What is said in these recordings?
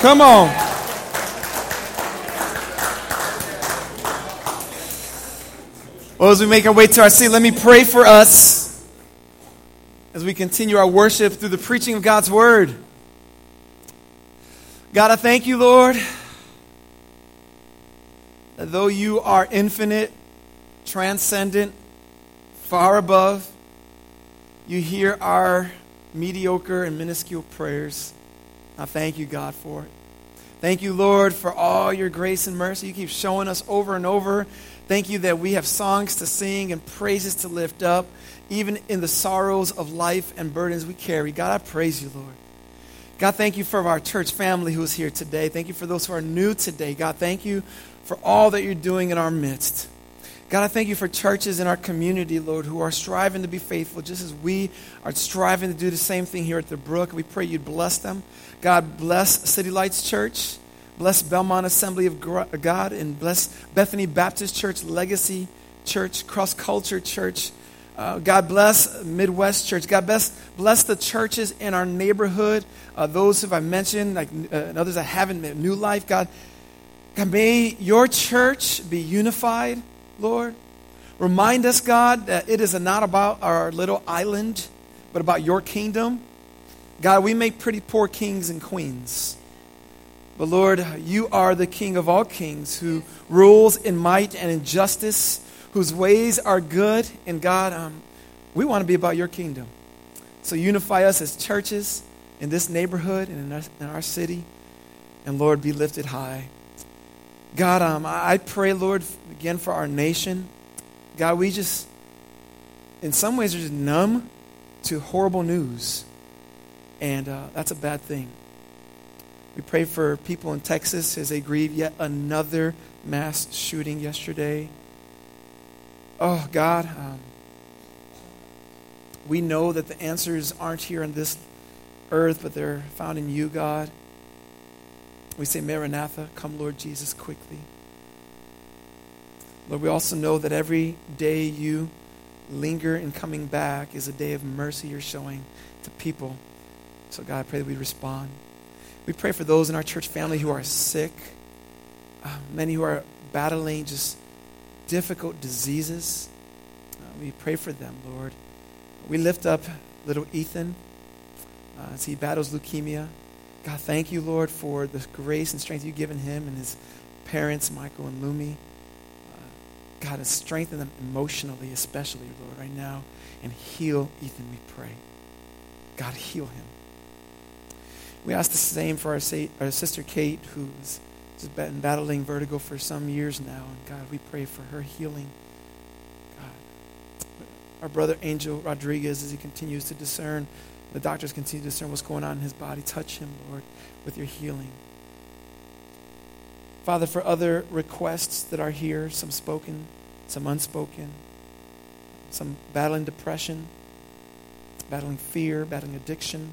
Come on. Well, as we make our way to our seat, let me pray for us as we continue our worship through the preaching of God's word. God, I thank you, Lord, that though you are infinite, transcendent, far above, you hear our mediocre and minuscule prayers. I thank you, God, for it. Thank you, Lord, for all your grace and mercy. You keep showing us over and over. Thank you that we have songs to sing and praises to lift up, even in the sorrows of life and burdens we carry. God, I praise you, Lord. God, thank you for our church family who is here today. Thank you for those who are new today. God, thank you for all that you're doing in our midst. God, I thank you for churches in our community, Lord, who are striving to be faithful, just as we are striving to do the same thing here at the Brook. We pray you'd bless them. God, bless City Lights Church. Bless Belmont Assembly of God. And bless Bethany Baptist Church, Legacy Church, Cross Culture Church. Uh, God bless Midwest Church. God bless, bless the churches in our neighborhood. Uh, those who I've mentioned, like uh, and others I haven't, met, New Life. God, God, may your church be unified. Lord. Remind us, God, that it is not about our little island, but about your kingdom. God, we make pretty poor kings and queens. But Lord, you are the King of all kings who rules in might and in justice, whose ways are good. And God, um, we want to be about your kingdom. So unify us as churches in this neighborhood and in our, in our city. And Lord, be lifted high. God, um, I pray, Lord, again for our nation. God, we just, in some ways, are just numb to horrible news. And uh, that's a bad thing. We pray for people in Texas as they grieve yet another mass shooting yesterday. Oh, God, um, we know that the answers aren't here on this earth, but they're found in you, God. We say, Maranatha, come, Lord Jesus, quickly. Lord, we also know that every day you linger in coming back is a day of mercy you're showing to people. So, God, I pray that we respond. We pray for those in our church family who are sick, uh, many who are battling just difficult diseases. Uh, we pray for them, Lord. We lift up little Ethan uh, as he battles leukemia. God, thank you, Lord, for the grace and strength you've given him and his parents, Michael and Lumi. Uh, God, strengthen them emotionally, especially, Lord, right now, and heal Ethan, we pray. God, heal him. We ask the same for our, sa- our sister Kate, who's been battling vertigo for some years now. And God, we pray for her healing. God, our brother Angel Rodriguez, as he continues to discern the doctors continue to discern what's going on in his body. Touch him, Lord, with your healing. Father, for other requests that are here, some spoken, some unspoken, some battling depression, battling fear, battling addiction,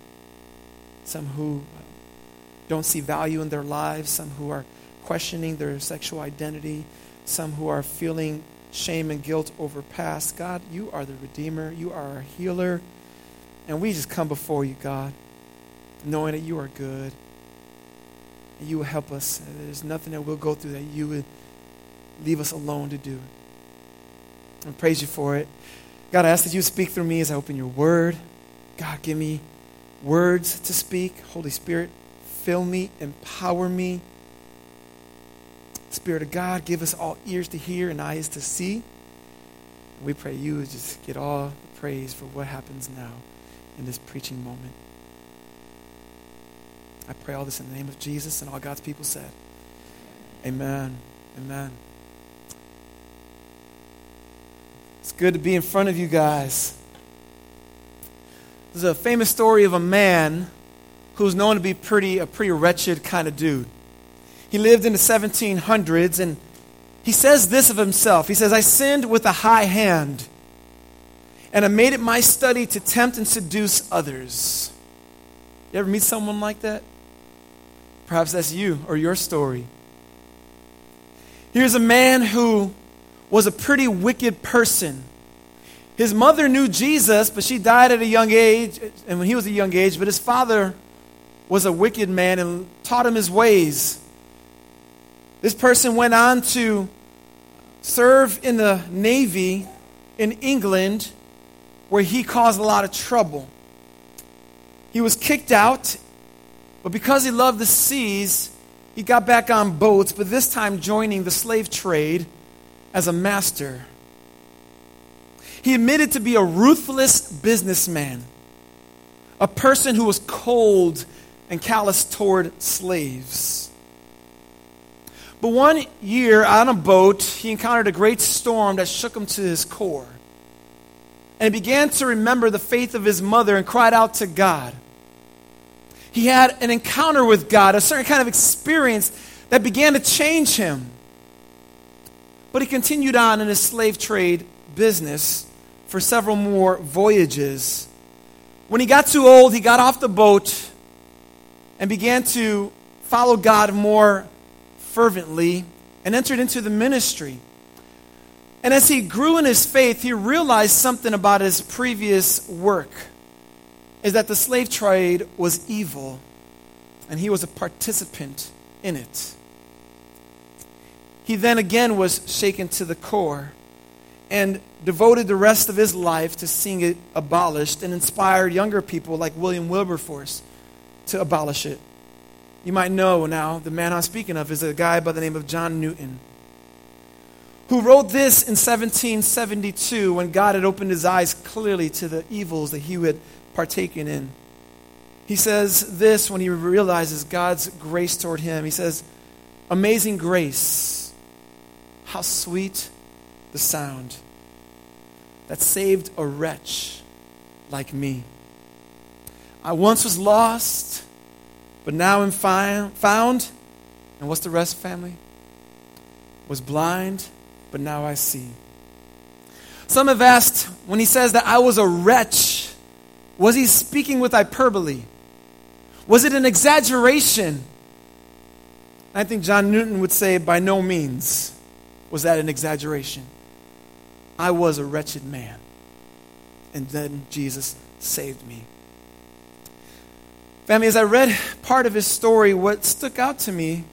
some who don't see value in their lives, some who are questioning their sexual identity, some who are feeling shame and guilt over past. God, you are the Redeemer, you are our healer. And we just come before you, God, knowing that you are good. And you will help us. There's nothing that we'll go through that you would leave us alone to do. And praise you for it. God, I ask that you speak through me as I open your word. God, give me words to speak. Holy Spirit, fill me, empower me. Spirit of God, give us all ears to hear and eyes to see. We pray you just get all the praise for what happens now in this preaching moment. I pray all this in the name of Jesus and all God's people said. Amen. Amen. It's good to be in front of you guys. There's a famous story of a man who's known to be pretty a pretty wretched kind of dude. He lived in the 1700s and he says this of himself. He says, "I sinned with a high hand." and I made it my study to tempt and seduce others. You ever meet someone like that? Perhaps that's you or your story. Here's a man who was a pretty wicked person. His mother knew Jesus, but she died at a young age, and when he was a young age, but his father was a wicked man and taught him his ways. This person went on to serve in the Navy in England, where he caused a lot of trouble. He was kicked out, but because he loved the seas, he got back on boats, but this time joining the slave trade as a master. He admitted to be a ruthless businessman, a person who was cold and callous toward slaves. But one year on a boat, he encountered a great storm that shook him to his core. And he began to remember the faith of his mother and cried out to God. He had an encounter with God, a certain kind of experience that began to change him. But he continued on in his slave trade business for several more voyages. When he got too old, he got off the boat and began to follow God more fervently and entered into the ministry. And as he grew in his faith, he realized something about his previous work is that the slave trade was evil and he was a participant in it. He then again was shaken to the core and devoted the rest of his life to seeing it abolished and inspired younger people like William Wilberforce to abolish it. You might know now the man I'm speaking of is a guy by the name of John Newton, who wrote this in 1772 when God had opened his eyes clearly to the evils that he had partaken in. He says this when he realizes God's grace toward him. He says, Amazing grace, how sweet the sound that saved a wretch like me. I once was lost, but now am found. And what's the rest, family? Was blind, but now I see. Some have asked when he says that I was a wretch, was he speaking with hyperbole? Was it an exaggeration? I think John Newton would say, by no means was that an exaggeration. I was a wretched man. And then Jesus saved me. Family, as I read part of his story, what stuck out to me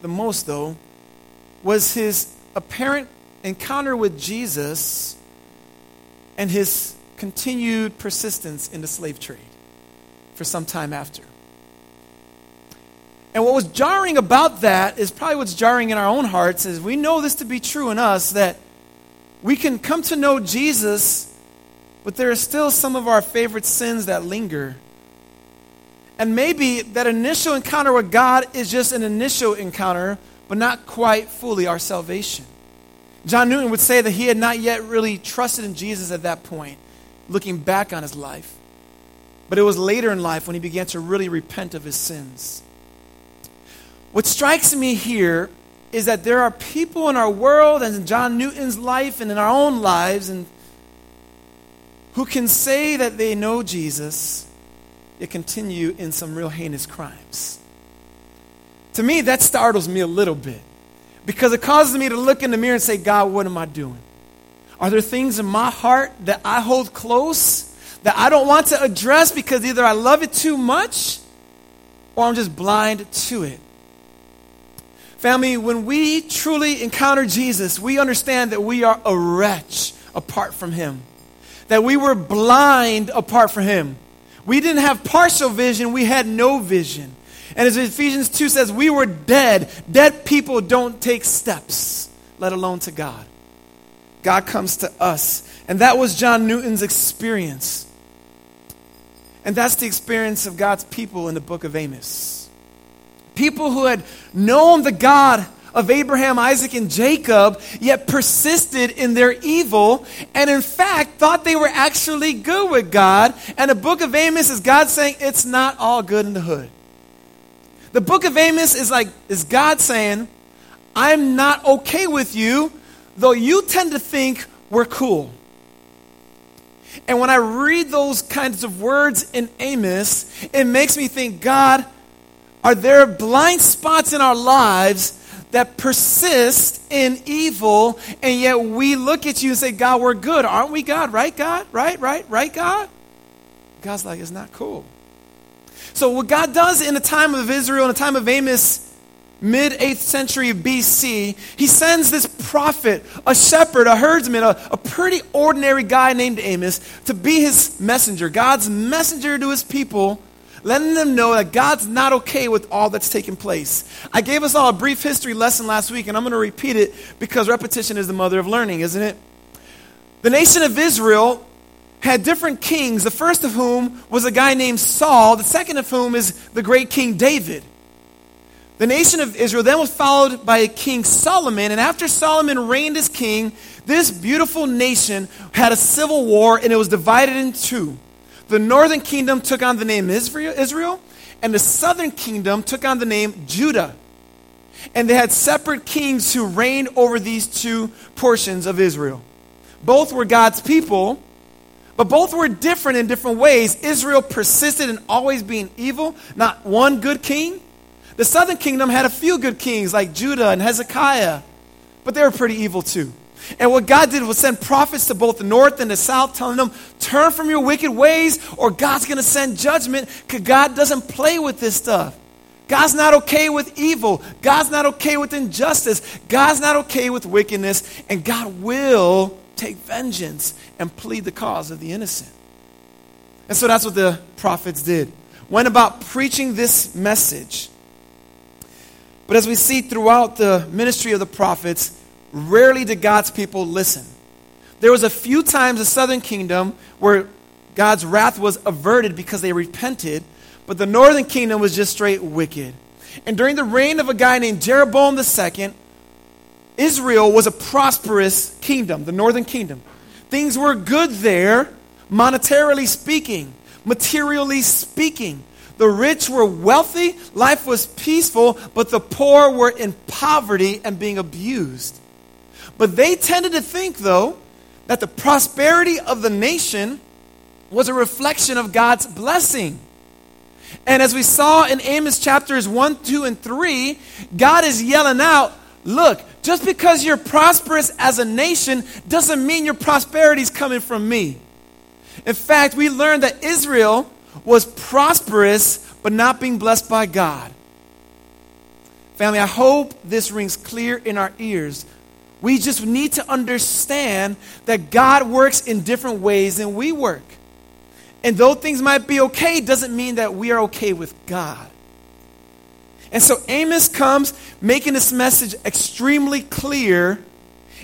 the most, though, was his apparent encounter with Jesus and his continued persistence in the slave trade for some time after. And what was jarring about that is probably what's jarring in our own hearts is we know this to be true in us that we can come to know Jesus, but there are still some of our favorite sins that linger. And maybe that initial encounter with God is just an initial encounter, but not quite fully our salvation. John Newton would say that he had not yet really trusted in Jesus at that point, looking back on his life. But it was later in life when he began to really repent of his sins. What strikes me here is that there are people in our world and in John Newton's life and in our own lives and who can say that they know Jesus yet continue in some real heinous crimes. To me, that startles me a little bit because it causes me to look in the mirror and say, God, what am I doing? Are there things in my heart that I hold close that I don't want to address because either I love it too much or I'm just blind to it? Family, when we truly encounter Jesus, we understand that we are a wretch apart from Him, that we were blind apart from Him. We didn't have partial vision, we had no vision. And as Ephesians 2 says, we were dead. Dead people don't take steps, let alone to God. God comes to us. And that was John Newton's experience. And that's the experience of God's people in the book of Amos people who had known the God of Abraham, Isaac, and Jacob, yet persisted in their evil, and in fact thought they were actually good with God. And the book of Amos is God saying it's not all good in the hood. The book of Amos is like, is God saying, I'm not okay with you, though you tend to think we're cool. And when I read those kinds of words in Amos, it makes me think, God, are there blind spots in our lives that persist in evil, and yet we look at you and say, God, we're good. Aren't we God? Right, God? Right, right, right, God? God's like, it's not cool. So, what God does in the time of Israel, in the time of Amos, mid 8th century BC, he sends this prophet, a shepherd, a herdsman, a, a pretty ordinary guy named Amos, to be his messenger, God's messenger to his people, letting them know that God's not okay with all that's taking place. I gave us all a brief history lesson last week, and I'm going to repeat it because repetition is the mother of learning, isn't it? The nation of Israel had different kings, the first of whom was a guy named Saul, the second of whom is the great King David. The nation of Israel then was followed by a king Solomon, and after Solomon reigned as king, this beautiful nation had a civil war and it was divided in two. The northern kingdom took on the name Israel, and the southern kingdom took on the name Judah. And they had separate kings who reigned over these two portions of Israel. Both were God's people, but both were different in different ways. Israel persisted in always being evil, not one good king. The southern kingdom had a few good kings like Judah and Hezekiah, but they were pretty evil too. And what God did was send prophets to both the north and the south, telling them, turn from your wicked ways, or God's going to send judgment because God doesn't play with this stuff. God's not okay with evil. God's not okay with injustice. God's not okay with wickedness. And God will take vengeance and plead the cause of the innocent. And so that's what the prophets did. Went about preaching this message but as we see throughout the ministry of the prophets, rarely did God's people listen. There was a few times the southern kingdom where God's wrath was averted because they repented, but the northern kingdom was just straight wicked. And during the reign of a guy named Jeroboam II, Israel was a prosperous kingdom, the northern kingdom. Things were good there, monetarily speaking, materially speaking. The rich were wealthy, life was peaceful, but the poor were in poverty and being abused. But they tended to think, though, that the prosperity of the nation was a reflection of God's blessing. And as we saw in Amos chapters 1, 2, and 3, God is yelling out, Look, just because you're prosperous as a nation doesn't mean your prosperity is coming from me. In fact, we learned that Israel was prosperous but not being blessed by God. Family, I hope this rings clear in our ears. We just need to understand that God works in different ways than we work. And though things might be okay, doesn't mean that we are okay with God. And so Amos comes making this message extremely clear.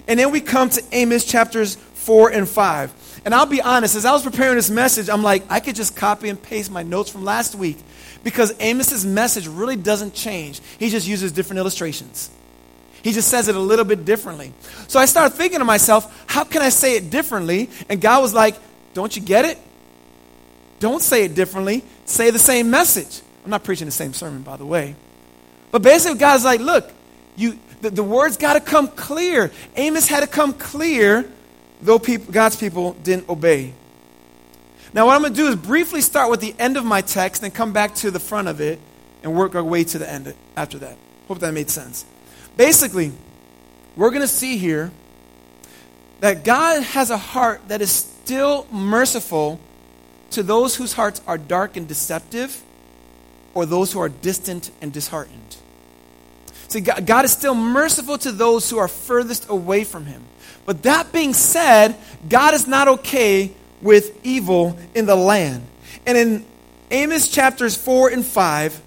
And then we come to Amos chapters 4 and 5. And I'll be honest, as I was preparing this message, I'm like, I could just copy and paste my notes from last week because Amos's message really doesn't change. He just uses different illustrations. He just says it a little bit differently. So I started thinking to myself, how can I say it differently? And God was like, don't you get it? Don't say it differently. Say the same message. I'm not preaching the same sermon, by the way. But basically, God's like, look, you, the, the words got to come clear. Amos had to come clear though people, God's people didn't obey. Now, what I'm going to do is briefly start with the end of my text and come back to the front of it and work our way to the end after that. Hope that made sense. Basically, we're going to see here that God has a heart that is still merciful to those whose hearts are dark and deceptive or those who are distant and disheartened. See, God is still merciful to those who are furthest away from Him. But that being said, God is not okay with evil in the land. And in Amos chapters 4 and 5,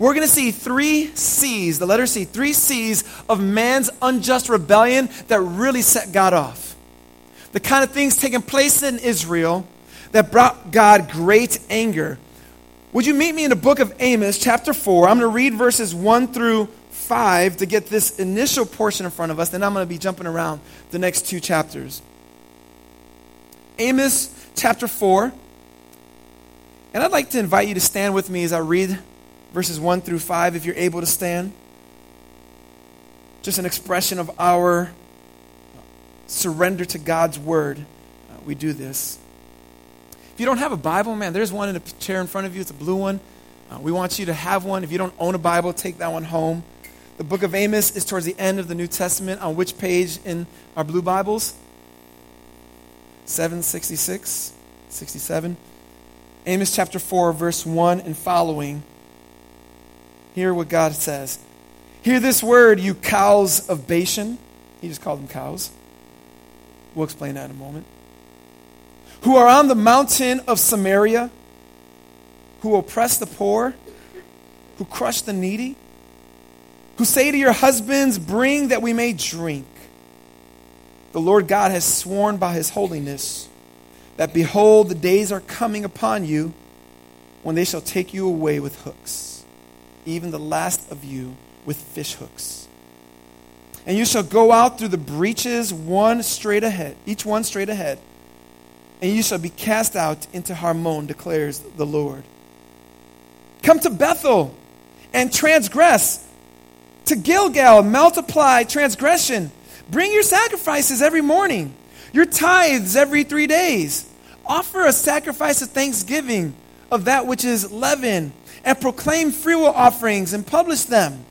we're going to see three C's, the letter C, three C's of man's unjust rebellion that really set God off. The kind of things taking place in Israel that brought God great anger. Would you meet me in the book of Amos, chapter 4? I'm going to read verses 1 through 5 to get this initial portion in front of us. Then I'm going to be jumping around the next two chapters. Amos chapter 4. And I'd like to invite you to stand with me as I read verses 1 through 5, if you're able to stand. Just an expression of our surrender to God's word. Uh, we do this. If you don't have a Bible, man, there's one in a chair in front of you. It's a blue one. Uh, we want you to have one. If you don't own a Bible, take that one home. The book of Amos is towards the end of the New Testament. On which page in our blue Bibles? 766, 67. Amos chapter 4, verse 1 and following. Hear what God says. Hear this word, you cows of Bashan. He just called them cows. We'll explain that in a moment. Who are on the mountain of Samaria, who oppress the poor, who crush the needy, who say to your husbands, Bring that we may drink. The Lord God has sworn by his holiness that behold, the days are coming upon you when they shall take you away with hooks, even the last of you with fish hooks. And you shall go out through the breaches, one straight ahead, each one straight ahead, and you shall be cast out into Harmon, declares the Lord. Come to Bethel and transgress. To Gilgal, multiply transgression. Bring your sacrifices every morning, your tithes every three days. Offer a sacrifice of thanksgiving of that which is leaven, and proclaim freewill offerings and publish them.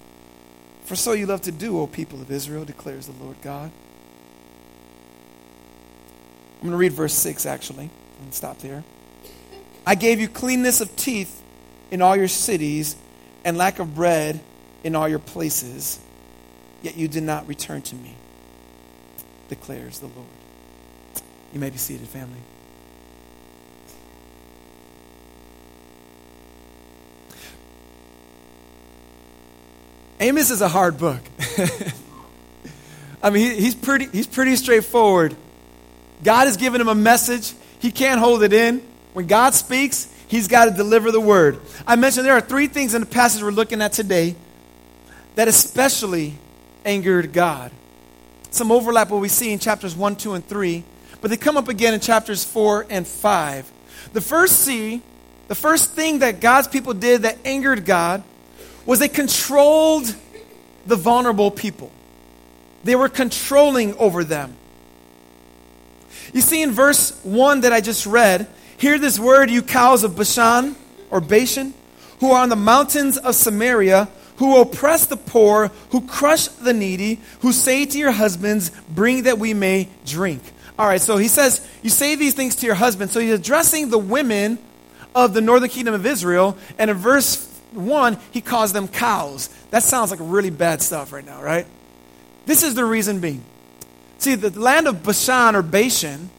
For so you love to do, O people of Israel, declares the Lord God. I'm going to read verse 6 actually, and stop there. I gave you cleanness of teeth in all your cities, and lack of bread in all your places, yet you did not return to me, declares the Lord. You may be seated, family. Amos is a hard book. I mean, he, he's, pretty, he's pretty straightforward. God has given him a message, he can't hold it in. When God speaks, he's got to deliver the word. I mentioned there are three things in the passage we're looking at today that especially angered God. Some overlap what we see in chapters 1, 2, and 3, but they come up again in chapters 4 and 5. The first see, the first thing that God's people did that angered God was they controlled the vulnerable people. They were controlling over them. You see in verse 1 that I just read, hear this word, you cows of Bashan or Bashan, who are on the mountains of Samaria, who oppress the poor, who crush the needy, who say to your husbands, Bring that we may drink. All right, so he says, You say these things to your husband. So he's addressing the women of the northern kingdom of Israel. And in verse 1, he calls them cows. That sounds like really bad stuff right now, right? This is the reason being. See, the land of Bashan or Bashan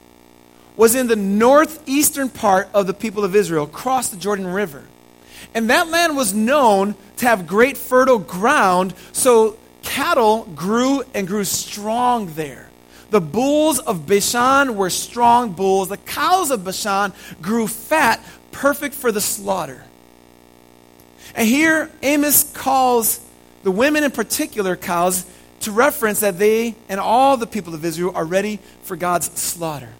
was in the northeastern part of the people of Israel, across the Jordan River. And that land was known to have great fertile ground, so cattle grew and grew strong there. The bulls of Bashan were strong bulls. The cows of Bashan grew fat, perfect for the slaughter. And here, Amos calls the women in particular cows to reference that they and all the people of Israel are ready for God's slaughter.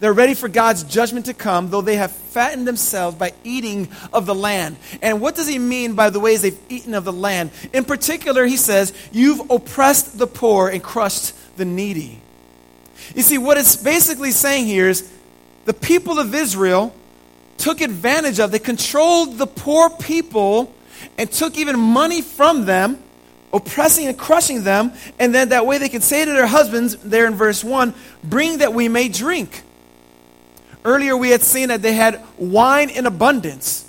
They're ready for God's judgment to come, though they have fattened themselves by eating of the land. And what does he mean by the ways they've eaten of the land? In particular, he says, You've oppressed the poor and crushed the needy. You see, what it's basically saying here is the people of Israel took advantage of, they controlled the poor people and took even money from them, oppressing and crushing them. And then that way they could say to their husbands, there in verse 1, Bring that we may drink. Earlier we had seen that they had wine in abundance.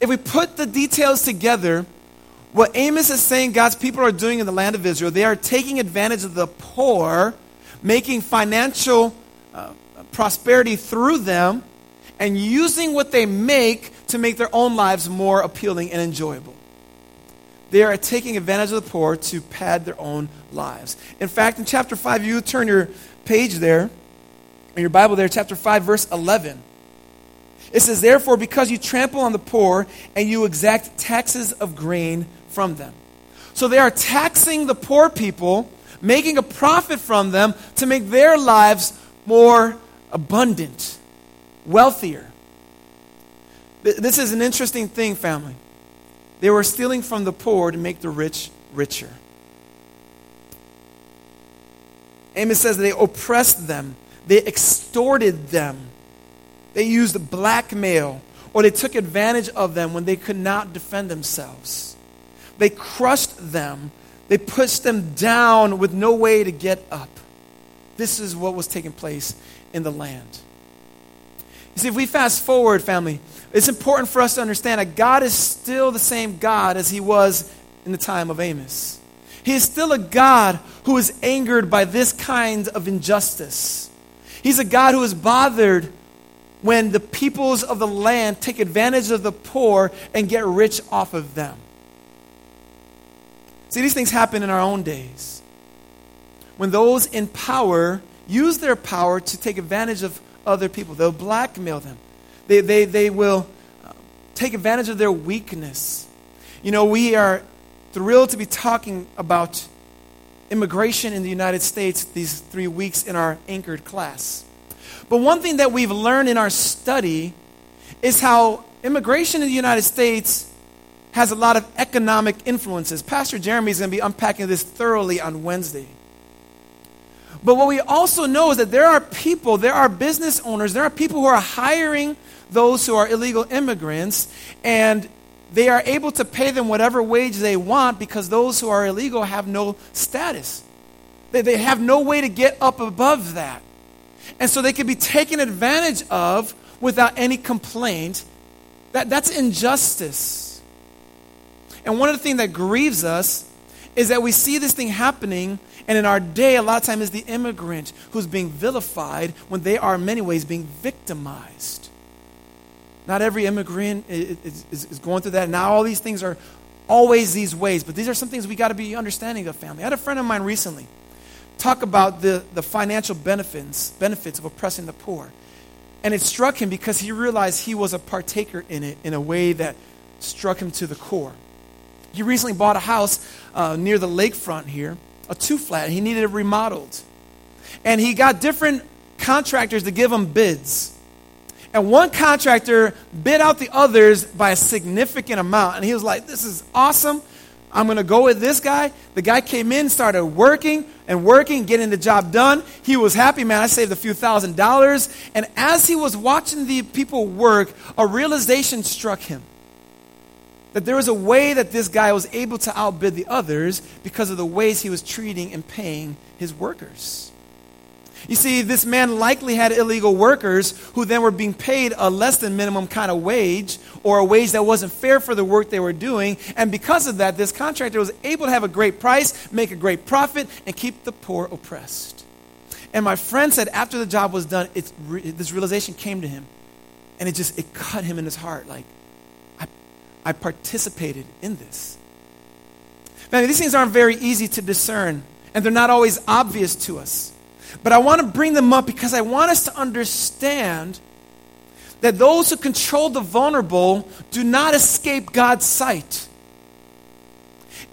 If we put the details together, what Amos is saying God's people are doing in the land of Israel, they are taking advantage of the poor, making financial uh, prosperity through them and using what they make to make their own lives more appealing and enjoyable. They are taking advantage of the poor to pad their own lives. In fact, in chapter 5, you turn your page there, in your Bible there, chapter 5, verse 11. It says, Therefore, because you trample on the poor and you exact taxes of grain from them. So they are taxing the poor people, making a profit from them to make their lives more abundant wealthier. This is an interesting thing, family. They were stealing from the poor to make the rich richer. Amos says they oppressed them, they extorted them, they used blackmail, or they took advantage of them when they could not defend themselves. They crushed them, they pushed them down with no way to get up. This is what was taking place in the land. You see, if we fast forward, family, it's important for us to understand that God is still the same God as he was in the time of Amos. He is still a God who is angered by this kind of injustice. He's a God who is bothered when the peoples of the land take advantage of the poor and get rich off of them. See, these things happen in our own days. When those in power use their power to take advantage of other people, they'll blackmail them. They, they, they will uh, take advantage of their weakness. You know, we are thrilled to be talking about immigration in the United States these three weeks in our anchored class. But one thing that we've learned in our study is how immigration in the United States has a lot of economic influences. Pastor Jeremy is going to be unpacking this thoroughly on Wednesday. But what we also know is that there are people, there are business owners, there are people who are hiring those who are illegal immigrants, and they are able to pay them whatever wage they want because those who are illegal have no status. They, they have no way to get up above that. And so they can be taken advantage of without any complaint. That, that's injustice. And one of the things that grieves us is that we see this thing happening, and in our day, a lot of times, is the immigrant who's being vilified when they are, in many ways, being victimized. Not every immigrant is, is, is going through that. Now, all these things are always these ways, but these are some things we got to be understanding of family. I had a friend of mine recently talk about the, the financial benefits, benefits of oppressing the poor. And it struck him because he realized he was a partaker in it in a way that struck him to the core. He recently bought a house uh, near the lakefront here, a two flat. He needed it remodeled. And he got different contractors to give him bids. And one contractor bid out the others by a significant amount. And he was like, This is awesome. I'm going to go with this guy. The guy came in, started working and working, getting the job done. He was happy, man. I saved a few thousand dollars. And as he was watching the people work, a realization struck him that there was a way that this guy was able to outbid the others because of the ways he was treating and paying his workers. You see, this man likely had illegal workers who then were being paid a less than minimum kind of wage or a wage that wasn't fair for the work they were doing. And because of that, this contractor was able to have a great price, make a great profit, and keep the poor oppressed. And my friend said after the job was done, this realization came to him. And it just, it cut him in his heart. Like, I participated in this. Man, these things aren't very easy to discern, and they're not always obvious to us. But I want to bring them up because I want us to understand that those who control the vulnerable do not escape God's sight.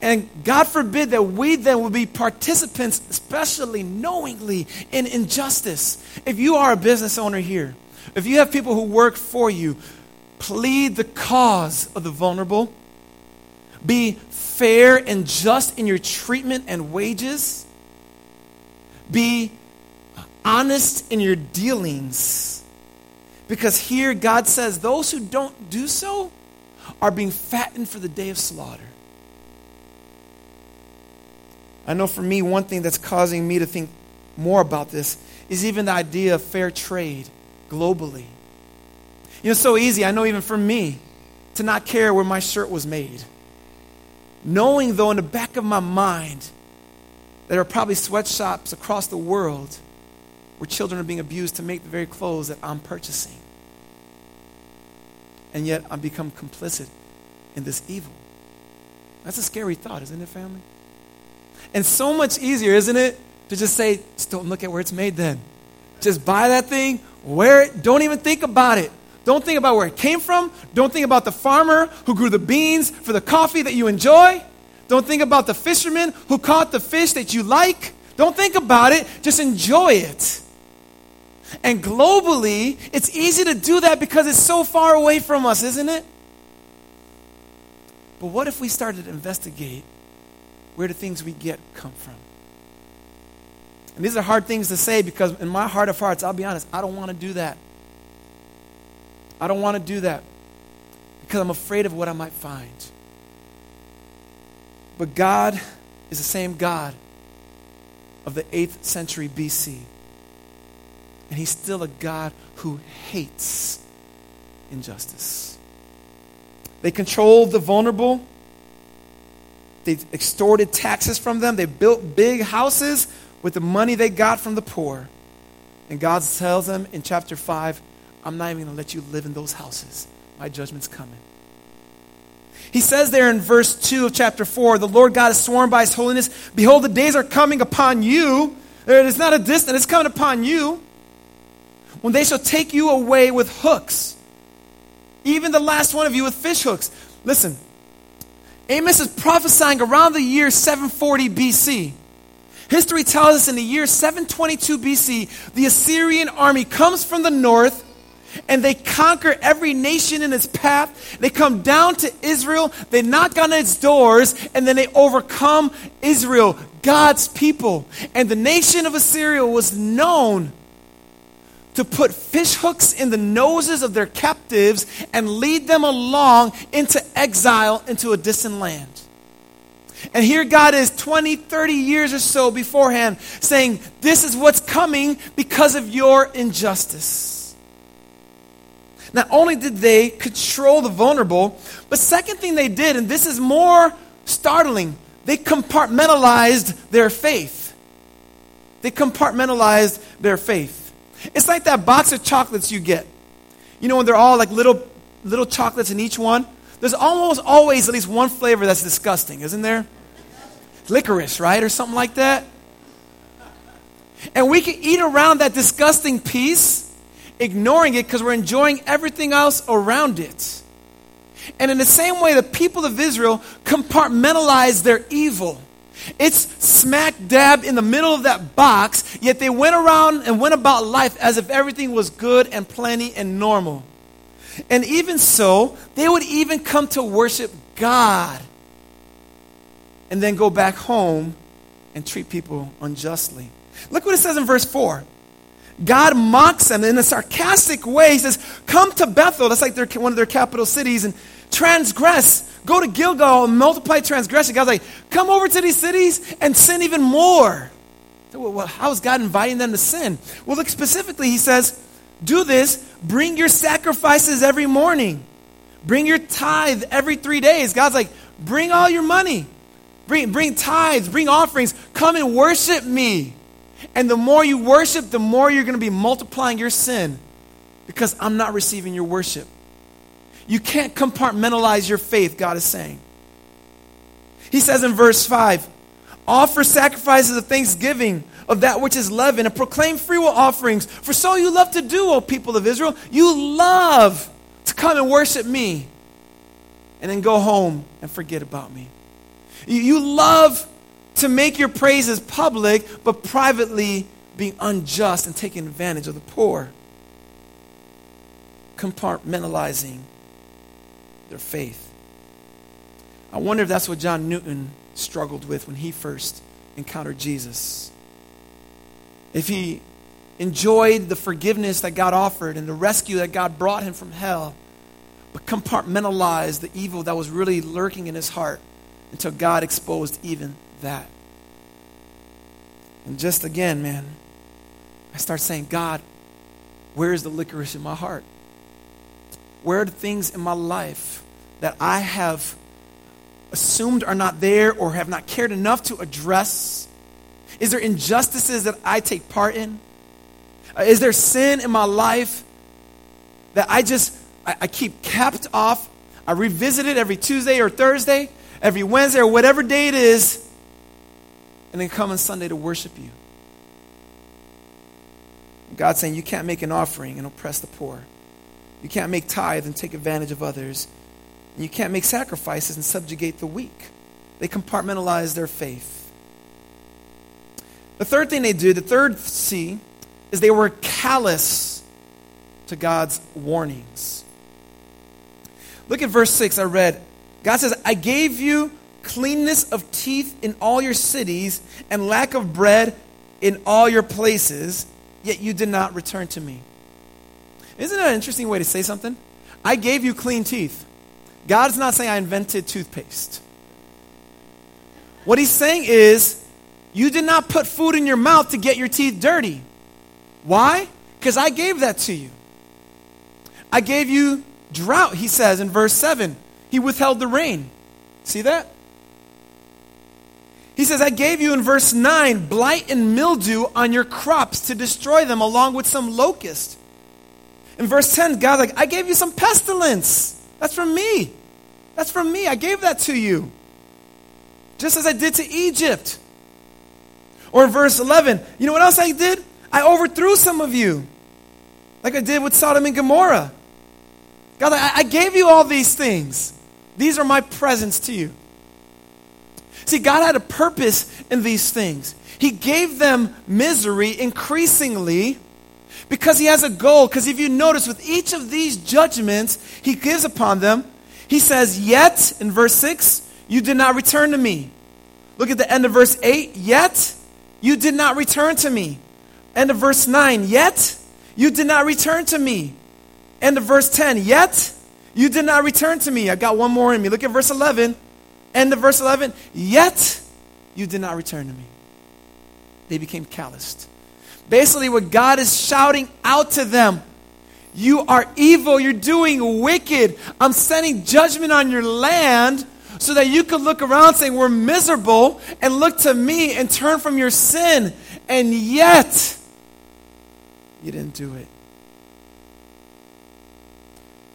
And God forbid that we then will be participants, especially knowingly, in injustice. If you are a business owner here, if you have people who work for you, plead the cause of the vulnerable. Be fair and just in your treatment and wages. Be honest in your dealings. Because here God says those who don't do so are being fattened for the day of slaughter. I know for me, one thing that's causing me to think more about this is even the idea of fair trade globally. You know, it's so easy, I know even for me, to not care where my shirt was made. Knowing, though, in the back of my mind, there are probably sweatshops across the world where children are being abused to make the very clothes that I'm purchasing. And yet I become complicit in this evil. That's a scary thought, isn't it, family? And so much easier, isn't it, to just say, just don't look at where it's made then. Just buy that thing, wear it, don't even think about it. Don't think about where it came from. Don't think about the farmer who grew the beans for the coffee that you enjoy. Don't think about the fisherman who caught the fish that you like. Don't think about it, just enjoy it. And globally, it's easy to do that because it's so far away from us, isn't it? But what if we started to investigate where the things we get come from? And these are hard things to say because, in my heart of hearts, I'll be honest, I don't want to do that. I don't want to do that because I'm afraid of what I might find. But God is the same God of the 8th century BC And he's still a God who hates injustice. They controlled the vulnerable. They extorted taxes from them. They built big houses with the money they got from the poor. And God tells them in chapter 5, I'm not even going to let you live in those houses. My judgment's coming. He says there in verse 2 of chapter 4 the Lord God has sworn by his holiness, Behold, the days are coming upon you. It is not a distant, it's coming upon you. When they shall take you away with hooks, even the last one of you with fish hooks. Listen, Amos is prophesying around the year 740 BC. History tells us in the year 722 BC, the Assyrian army comes from the north and they conquer every nation in its path. They come down to Israel, they knock on its doors, and then they overcome Israel, God's people. And the nation of Assyria was known to put fish hooks in the noses of their captives and lead them along into exile into a distant land. And here God is 20, 30 years or so beforehand saying, This is what's coming because of your injustice. Not only did they control the vulnerable, but second thing they did, and this is more startling, they compartmentalized their faith. They compartmentalized their faith. It's like that box of chocolates you get. You know, when they're all like little little chocolates in each one? There's almost always at least one flavor that's disgusting, isn't there? Licorice, right? Or something like that. And we can eat around that disgusting piece, ignoring it because we're enjoying everything else around it. And in the same way, the people of Israel compartmentalized their evil. It's smack dab in the middle of that box, yet they went around and went about life as if everything was good and plenty and normal. And even so, they would even come to worship God and then go back home and treat people unjustly. Look what it says in verse 4. God mocks them in a sarcastic way. He says, Come to Bethel. That's like their, one of their capital cities and transgress. Go to Gilgal and multiply transgression. God's like, Come over to these cities and sin even more. Well, how is God inviting them to sin? Well, look specifically, he says, Do this, bring your sacrifices every morning, bring your tithe every three days. God's like, Bring all your money, bring, bring tithes, bring offerings, come and worship me. And the more you worship, the more you're going to be multiplying your sin because I'm not receiving your worship. You can't compartmentalize your faith, God is saying. He says in verse 5 Offer sacrifices of thanksgiving of that which is leaven and proclaim freewill offerings. For so you love to do, O people of Israel. You love to come and worship me and then go home and forget about me. You, you love to make your praises public, but privately being unjust and taking advantage of the poor. Compartmentalizing their faith. I wonder if that's what John Newton struggled with when he first encountered Jesus. If he enjoyed the forgiveness that God offered and the rescue that God brought him from hell, but compartmentalized the evil that was really lurking in his heart until God exposed even that. And just again, man, I start saying, God, where is the licorice in my heart? Where are the things in my life that I have assumed are not there or have not cared enough to address? Is there injustices that I take part in? Uh, is there sin in my life that I just I, I keep capped off? I revisit it every Tuesday or Thursday, every Wednesday or whatever day it is, and then come on Sunday to worship you. God's saying you can't make an offering and oppress the poor. You can't make tithe and take advantage of others. And you can't make sacrifices and subjugate the weak. They compartmentalize their faith. The third thing they do, the third C, is they were callous to God's warnings. Look at verse 6 I read. God says, I gave you cleanness of teeth in all your cities and lack of bread in all your places, yet you did not return to me. Isn't that an interesting way to say something? I gave you clean teeth. God's not saying I invented toothpaste. What he's saying is, you did not put food in your mouth to get your teeth dirty. Why? Because I gave that to you. I gave you drought, he says in verse 7. He withheld the rain. See that? He says, I gave you in verse 9 blight and mildew on your crops to destroy them along with some locust. In verse 10, God's like, I gave you some pestilence. That's from me. That's from me. I gave that to you. Just as I did to Egypt. Or in verse 11, you know what else I did? I overthrew some of you, like I did with Sodom and Gomorrah. God, I, I gave you all these things. These are my presents to you. See, God had a purpose in these things. He gave them misery increasingly because He has a goal. Because if you notice, with each of these judgments He gives upon them, He says, Yet, in verse 6, you did not return to me. Look at the end of verse 8, Yet you did not return to me. End of verse 9, Yet you did not return to me. End of verse 10, Yet you did not return to me. I got one more in me. Look at verse 11. End of verse 11. Yet you did not return to me. They became calloused. Basically, what God is shouting out to them You are evil. You're doing wicked. I'm sending judgment on your land so that you could look around saying, We're miserable, and look to me and turn from your sin. And yet, you didn't do it.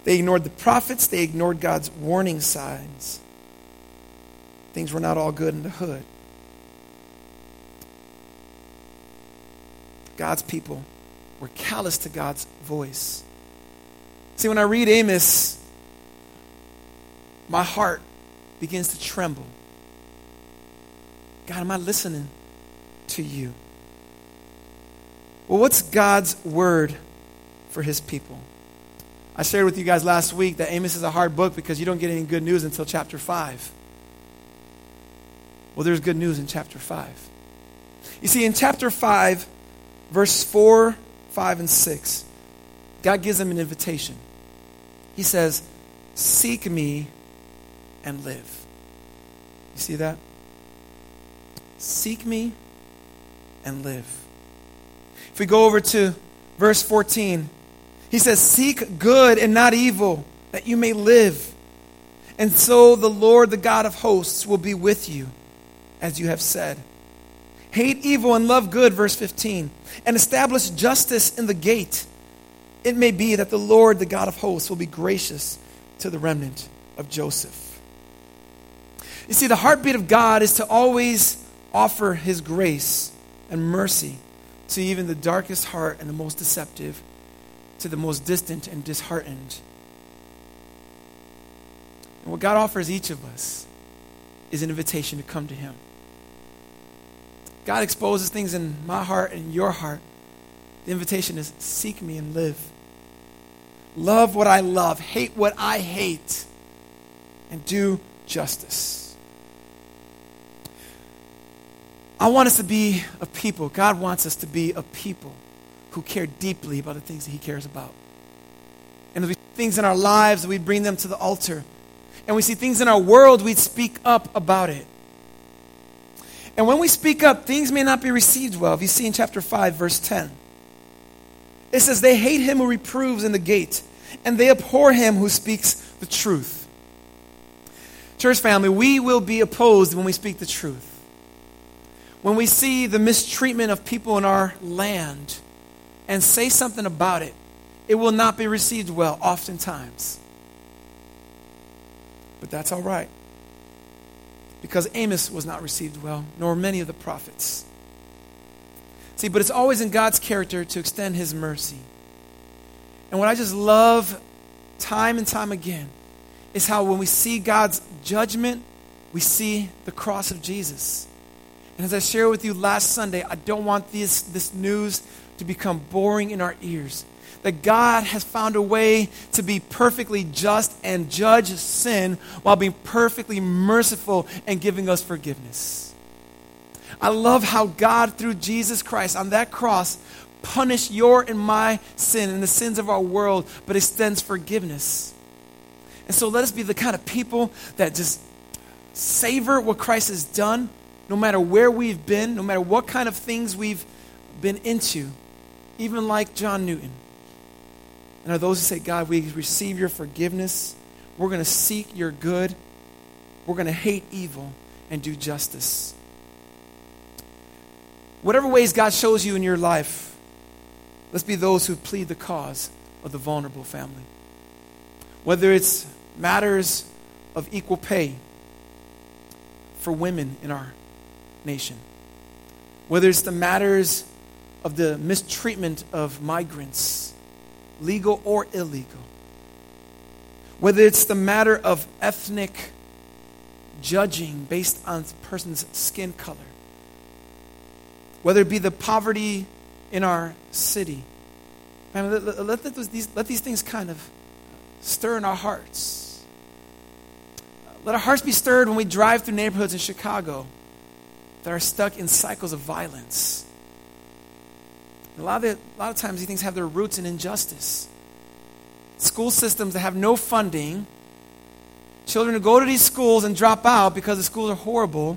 They ignored the prophets, they ignored God's warning signs. Things were not all good in the hood. God's people were callous to God's voice. See, when I read Amos, my heart begins to tremble. God, am I listening to you? Well, what's God's word for his people? I shared with you guys last week that Amos is a hard book because you don't get any good news until chapter 5. Well, there's good news in chapter 5. You see, in chapter 5, verse 4, 5, and 6, God gives them an invitation. He says, Seek me and live. You see that? Seek me and live. If we go over to verse 14, he says, Seek good and not evil, that you may live. And so the Lord, the God of hosts, will be with you, as you have said. Hate evil and love good, verse 15, and establish justice in the gate. It may be that the Lord, the God of hosts, will be gracious to the remnant of Joseph. You see, the heartbeat of God is to always offer his grace and mercy to even the darkest heart and the most deceptive to the most distant and disheartened. And what God offers each of us is an invitation to come to Him. God exposes things in my heart and your heart. The invitation is seek me and live. Love what I love, hate what I hate, and do justice. I want us to be a people. God wants us to be a people who care deeply about the things that He cares about. And if we see things in our lives, we bring them to the altar. And we see things in our world, we'd speak up about it. And when we speak up, things may not be received well. If you see in chapter 5, verse 10, it says, They hate him who reproves in the gate, and they abhor him who speaks the truth. Church family, we will be opposed when we speak the truth. When we see the mistreatment of people in our land, and say something about it, it will not be received well, oftentimes. But that's all right. Because Amos was not received well, nor many of the prophets. See, but it's always in God's character to extend his mercy. And what I just love time and time again is how when we see God's judgment, we see the cross of Jesus. And as I shared with you last Sunday, I don't want this, this news to become boring in our ears. That God has found a way to be perfectly just and judge sin while being perfectly merciful and giving us forgiveness. I love how God, through Jesus Christ on that cross, punished your and my sin and the sins of our world, but extends forgiveness. And so let us be the kind of people that just savor what Christ has done, no matter where we've been, no matter what kind of things we've been into even like John Newton. And are those who say, God, we receive your forgiveness. We're going to seek your good. We're going to hate evil and do justice. Whatever ways God shows you in your life, let's be those who plead the cause of the vulnerable family. Whether it's matters of equal pay for women in our nation, whether it's the matters of the mistreatment of migrants, legal or illegal, whether it's the matter of ethnic judging based on a person's skin color, whether it be the poverty in our city. Man, let, let, let, these, let these things kind of stir in our hearts. Let our hearts be stirred when we drive through neighborhoods in Chicago that are stuck in cycles of violence. A lot, of the, a lot of times these things have their roots in injustice. School systems that have no funding, children who go to these schools and drop out because the schools are horrible,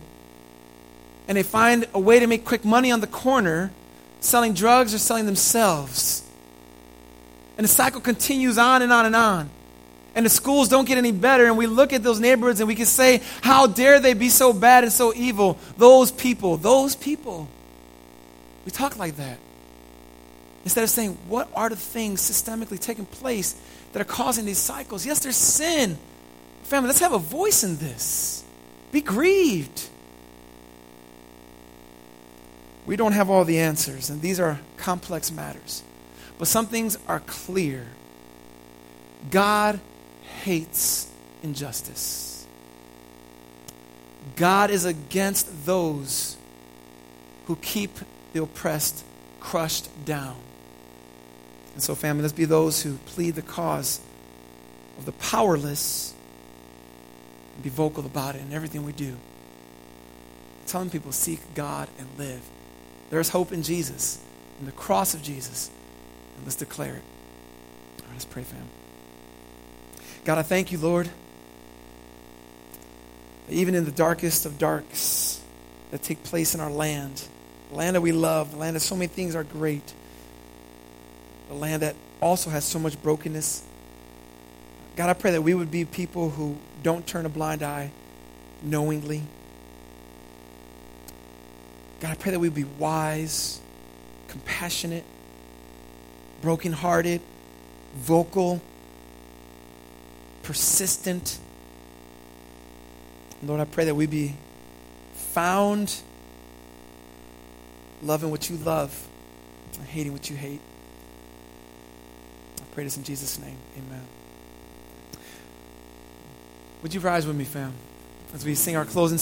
and they find a way to make quick money on the corner selling drugs or selling themselves. And the cycle continues on and on and on. And the schools don't get any better. And we look at those neighborhoods and we can say, How dare they be so bad and so evil? Those people, those people. We talk like that. Instead of saying, What are the things systemically taking place that are causing these cycles? Yes, there's sin. Family, let's have a voice in this. Be grieved. We don't have all the answers, and these are complex matters. But some things are clear. God hates injustice. God is against those who keep the oppressed crushed down. And so, family, let's be those who plead the cause of the powerless and be vocal about it in everything we do. Telling people, seek God and live. There's hope in Jesus, in the cross of Jesus. And let's declare it. Let's pray, fam. God, I thank you, Lord. Even in the darkest of darks that take place in our land, the land that we love, the land that so many things are great, the land that also has so much brokenness. God, I pray that we would be people who don't turn a blind eye knowingly. God, I pray that we would be wise, compassionate, brokenhearted, vocal, persistent. Lord, I pray that we be found loving what you love and hating what you hate. Pray this in Jesus' name. Amen. Would you rise with me, fam, as we sing our closing